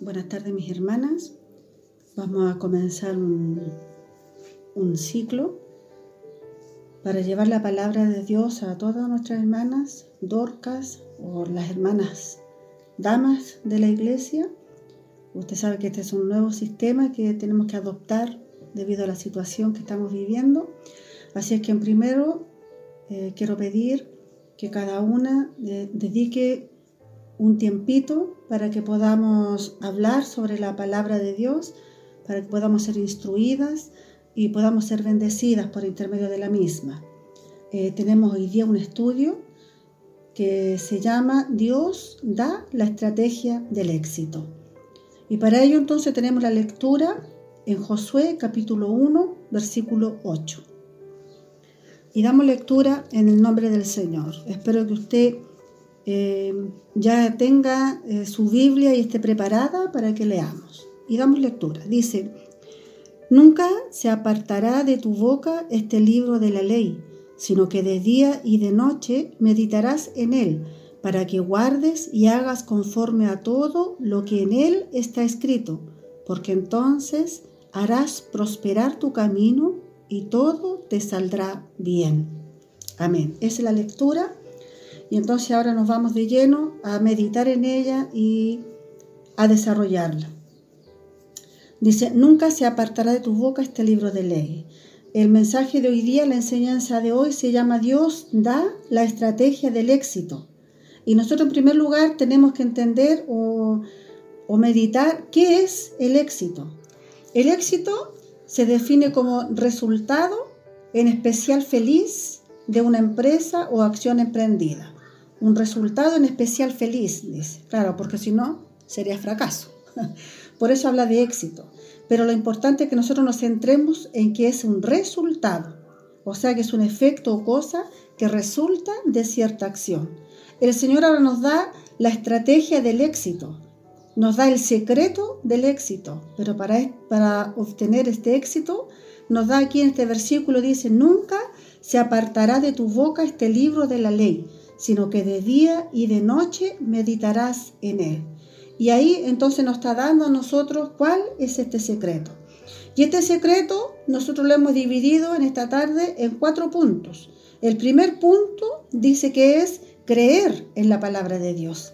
Buenas tardes mis hermanas. Vamos a comenzar un, un, ciclo para llevar la palabra de Dios a todas nuestras hermanas, dorcas o las hermanas damas de la iglesia. Usted sabe que este es un nuevo sistema que tenemos que adoptar debido a la situación que estamos viviendo. Así es que en primero eh, quiero pedir que cada una eh, dedique un tiempito para que podamos hablar sobre la palabra de Dios, para que podamos ser instruidas y podamos ser bendecidas por intermedio de la misma. Eh, tenemos hoy día un estudio que se llama Dios da la estrategia del éxito. Y para ello entonces tenemos la lectura en Josué capítulo 1, versículo 8. Y damos lectura en el nombre del Señor. Espero que usted eh, ya tenga eh, su Biblia y esté preparada para que leamos. Y damos lectura. Dice, nunca se apartará de tu boca este libro de la ley, sino que de día y de noche meditarás en él, para que guardes y hagas conforme a todo lo que en él está escrito, porque entonces harás prosperar tu camino y todo te saldrá bien. Amén. Es la lectura y entonces ahora nos vamos de lleno a meditar en ella y a desarrollarla. Dice, nunca se apartará de tu boca este libro de ley. El mensaje de hoy día, la enseñanza de hoy se llama Dios da la estrategia del éxito. Y nosotros en primer lugar tenemos que entender o, o meditar qué es el éxito. El éxito se define como resultado, en especial feliz, de una empresa o acción emprendida un resultado en especial feliz, dice. Claro, porque si no, sería fracaso. Por eso habla de éxito. Pero lo importante es que nosotros nos centremos en que es un resultado, o sea que es un efecto o cosa que resulta de cierta acción. El Señor ahora nos da la estrategia del éxito, nos da el secreto del éxito, pero para, para obtener este éxito, nos da aquí en este versículo, dice, nunca se apartará de tu boca este libro de la ley sino que de día y de noche meditarás en él. Y ahí entonces nos está dando a nosotros cuál es este secreto. Y este secreto nosotros lo hemos dividido en esta tarde en cuatro puntos. El primer punto dice que es creer en la palabra de Dios.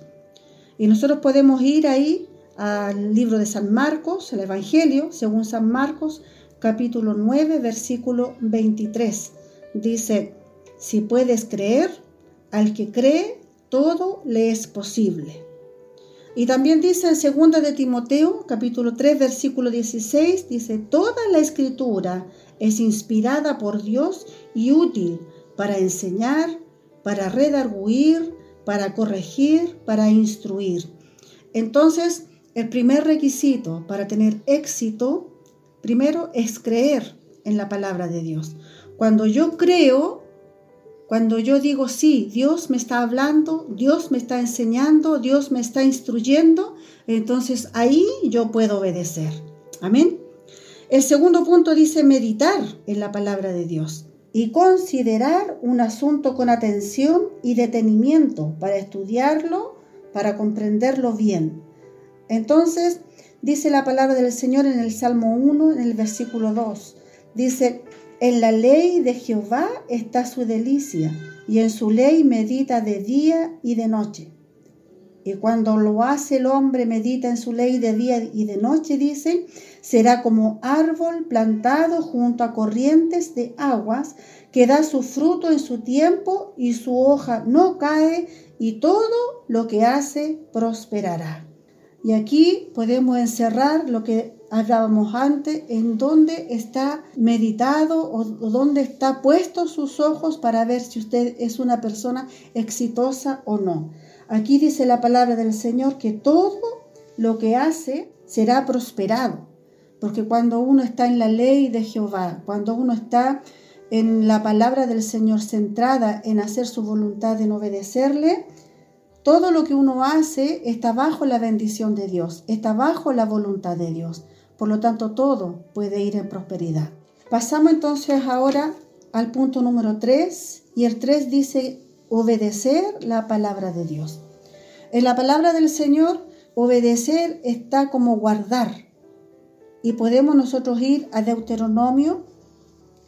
Y nosotros podemos ir ahí al libro de San Marcos, el Evangelio, según San Marcos, capítulo 9, versículo 23. Dice, si puedes creer, al que cree, todo le es posible. Y también dice en 2 de Timoteo, capítulo 3, versículo 16, dice, toda la escritura es inspirada por Dios y útil para enseñar, para redarguir, para corregir, para instruir. Entonces, el primer requisito para tener éxito, primero es creer en la palabra de Dios. Cuando yo creo, cuando yo digo, sí, Dios me está hablando, Dios me está enseñando, Dios me está instruyendo, entonces ahí yo puedo obedecer. Amén. El segundo punto dice meditar en la palabra de Dios y considerar un asunto con atención y detenimiento para estudiarlo, para comprenderlo bien. Entonces, dice la palabra del Señor en el Salmo 1, en el versículo 2. Dice, en la ley de Jehová está su delicia, y en su ley medita de día y de noche. Y cuando lo hace el hombre, medita en su ley de día y de noche, dice, será como árbol plantado junto a corrientes de aguas, que da su fruto en su tiempo y su hoja no cae, y todo lo que hace prosperará. Y aquí podemos encerrar lo que hablábamos antes, en dónde está meditado o, dónde está puesto sus ojos para ver si usted es una persona exitosa o no. Aquí dice la palabra del Señor que todo lo que hace será prosperado, porque cuando uno está en la ley de Jehová, cuando uno está en la palabra del Señor centrada en hacer su voluntad, en obedecerle, todo lo que uno hace está bajo la bendición de Dios, está bajo la voluntad de Dios. Por lo tanto, todo puede ir en prosperidad. Pasamos entonces ahora al punto número 3 y el 3 dice obedecer la palabra de Dios. En la palabra del Señor obedecer está como guardar. Y podemos nosotros ir a Deuteronomio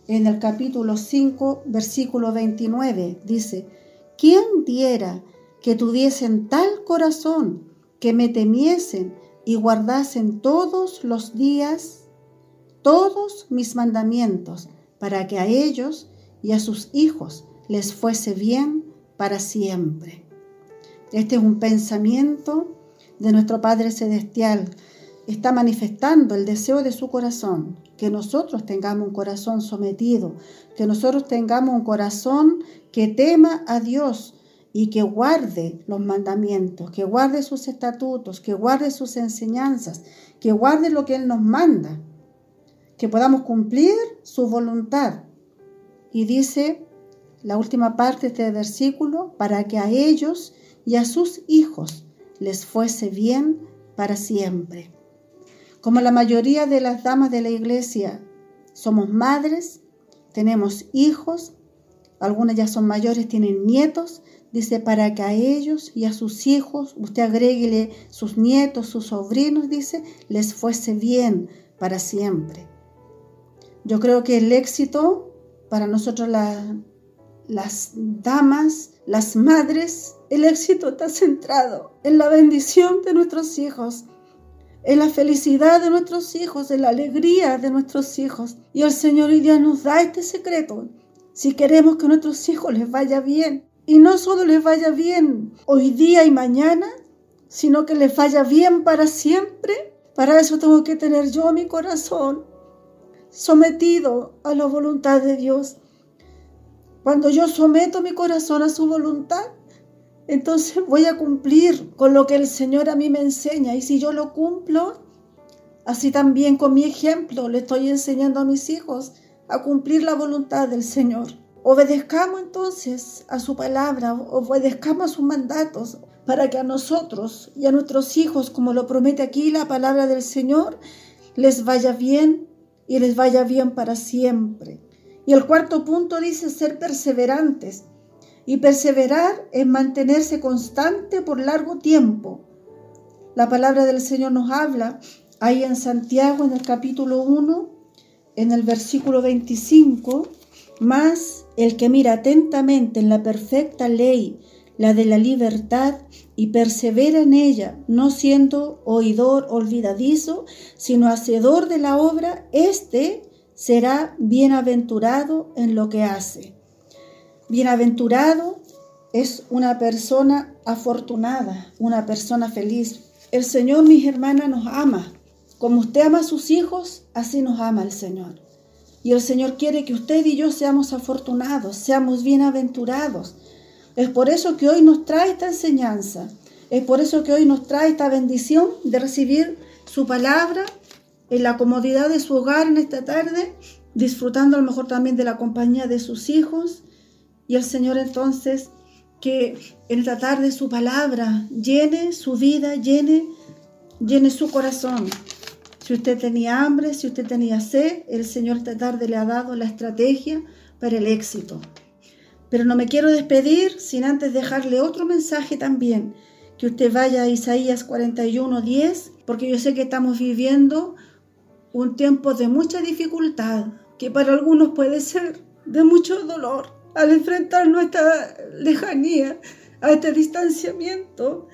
en el capítulo 5, versículo 29. Dice, ¿quién diera que tuviesen tal corazón que me temiesen y guardasen todos los días todos mis mandamientos, para que a ellos y a sus hijos les fuese bien para siempre. Este es un pensamiento de nuestro Padre Celestial. Está manifestando el deseo de su corazón, que nosotros tengamos un corazón sometido, que nosotros tengamos un corazón que tema a Dios y que guarde los mandamientos, que guarde sus estatutos, que guarde sus enseñanzas, que guarde lo que Él nos manda que podamos cumplir su voluntad. Y dice la última parte de este versículo, para que a ellos y a sus hijos les fuese bien para siempre. Como la mayoría de las damas de la iglesia somos madres, tenemos hijos, algunas ya son mayores, tienen nietos, dice, para que a ellos y a sus hijos, usted agréguele sus nietos, sus sobrinos, dice, les fuese bien para siempre. Yo creo que el éxito para nosotros las damas, las madres, el éxito está centrado en la bendición de nuestros hijos, en la felicidad de nuestros hijos, en la alegría de nuestros hijos. Y el Señor hoy nos da este secreto. Si queremos que a nuestros hijos les vaya bien, y no solo les vaya bien hoy día y mañana, sino que les vaya bien para siempre, para eso tengo que tener yo mi corazón sometido a la voluntad de Dios. Cuando yo someto mi corazón a su voluntad, entonces voy a cumplir con lo que el Señor a mí me enseña. Y si yo lo cumplo, así también con mi ejemplo le estoy enseñando a mis hijos a cumplir la voluntad del Señor. Obedezcamos entonces a su palabra, obedezcamos a sus mandatos, para que a nosotros y a nuestros hijos, como lo promete aquí la palabra del Señor, les vaya bien y les vaya bien para siempre. Y el cuarto punto dice ser perseverantes. Y perseverar es mantenerse constante por largo tiempo. La palabra del Señor nos habla ahí en Santiago, en el capítulo 1, en el versículo 25, más el que mira atentamente en la perfecta ley, la de la libertad, y persevera en ella, no siendo oidor olvidadizo, sino hacedor de la obra, éste será bienaventurado en lo que hace. Bienaventurado es una persona afortunada, una persona feliz. El Señor, mis hermanas, nos ama. Como usted ama a sus hijos, así nos ama el Señor. Y el Señor quiere que usted y yo seamos afortunados, seamos bienaventurados es por eso que hoy nos trae esta enseñanza. Es por eso que hoy nos trae esta bendición de recibir su palabra en la comodidad de su hogar en esta tarde, disfrutando a lo mejor también de la compañía de sus hijos. Y el Señor entonces que en esta tarde su palabra llene su vida, llene, llene su corazón. Si usted tenía hambre, si usted tenía sed, el Señor esta tarde le ha dado la estrategia para el éxito. Pero no me quiero despedir sin antes dejarle otro mensaje también, que usted vaya a Isaías 41, 10, porque yo sé que estamos viviendo un tiempo de mucha dificultad, que para algunos puede ser de mucho dolor al enfrentar nuestra lejanía, a este distanciamiento.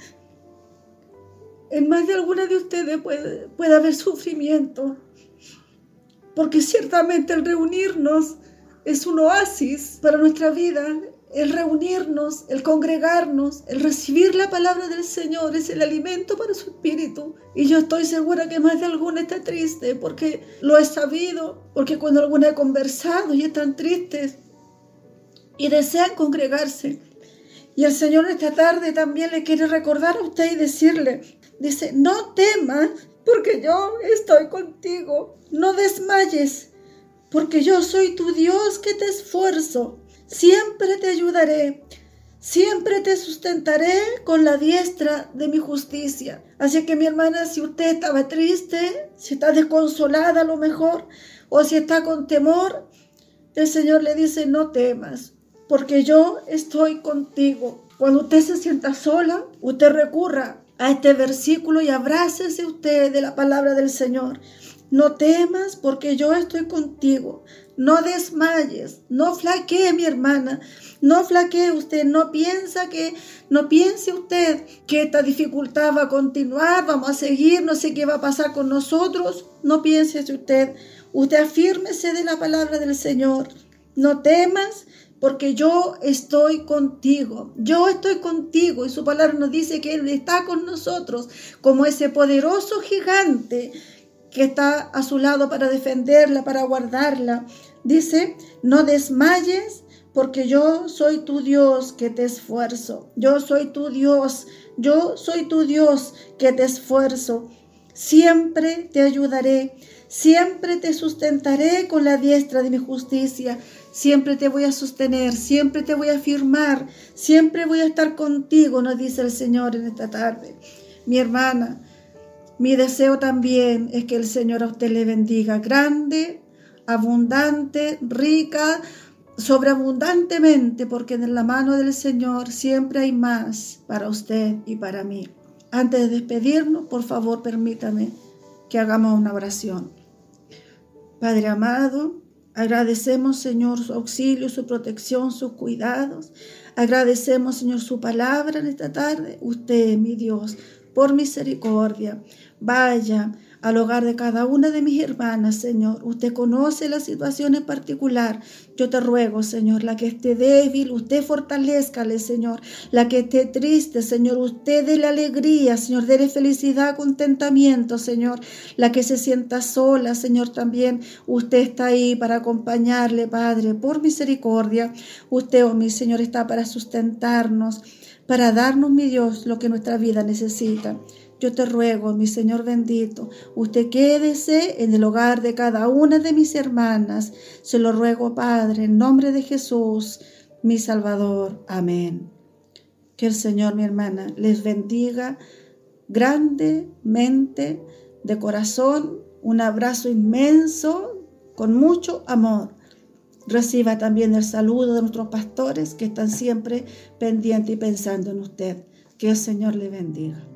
En más de alguna de ustedes puede, haber sufrimiento, porque ciertamente el reunirnos es un oasis para nuestra vida. El reunirnos, el congregarnos, el recibir la palabra del Señor es el alimento para su espíritu. Y yo estoy segura que más de alguna está triste porque lo he sabido, porque cuando alguna ha conversado y están tristes y desean congregarse. Y el Señor esta tarde también le quiere recordar a usted y decirle, dice, no temas porque yo estoy contigo, no desmayes porque yo soy tu Dios que te esfuerzo. Siempre te ayudaré, siempre te sustentaré con la diestra de mi justicia. Así que mi hermana, si usted estaba triste, si está desconsolada a lo mejor, o si está con temor, el Señor le dice, no temas, porque yo estoy contigo. Cuando usted se sienta sola, usted recurra a este versículo y abrácese usted de la palabra del Señor. No temas porque yo estoy contigo. No desmayes, no flaquee mi hermana, no flaquee usted, no piensa que, no piense usted que esta dificultad va a continuar, vamos a seguir, no sé qué va a pasar con nosotros, no piense usted, usted afírmese de la palabra del Señor, no temas porque yo estoy contigo, yo estoy contigo y su palabra nos dice que Él está con nosotros como ese poderoso gigante que está a su lado para defenderla, para guardarla. Dice, no desmayes porque yo soy tu Dios que te esfuerzo. Yo soy tu Dios, yo soy tu Dios que te esfuerzo. Siempre te ayudaré, siempre te sustentaré con la diestra de mi justicia. Siempre te voy a sostener, siempre te voy a afirmar, siempre voy a estar contigo, nos dice el Señor en esta tarde. Mi hermana, mi deseo también es que el Señor a usted le bendiga grande, abundante, rica, sobreabundantemente, porque en la mano del Señor siempre hay más para usted y para mí. Antes de despedirnos, por favor, permítame que hagamos una oración. Padre amado, agradecemos, Señor, su auxilio, su protección, sus cuidados. Agradecemos, Señor, su palabra en esta tarde. Usted, mi Dios, por misericordia, vaya al hogar de cada una de mis hermanas, Señor. Usted conoce la situación en particular. Yo te ruego, Señor, la que esté débil, usted fortalezcale, Señor. La que esté triste, Señor, usted déle alegría, Señor, déle felicidad, contentamiento, Señor. La que se sienta sola, Señor, también usted está ahí para acompañarle, Padre, por misericordia. Usted, oh mi Señor, está para sustentarnos, para darnos, mi Dios, lo que nuestra vida necesita. Yo te ruego, mi Señor bendito, usted quédese en el hogar de cada una de mis hermanas. Se lo ruego, Padre, en nombre de Jesús, mi Salvador. Amén. Que el Señor, mi hermana, les bendiga grandemente, de corazón, un abrazo inmenso, con mucho amor. Reciba también el saludo de nuestros pastores que están siempre pendientes y pensando en usted. Que el Señor le bendiga.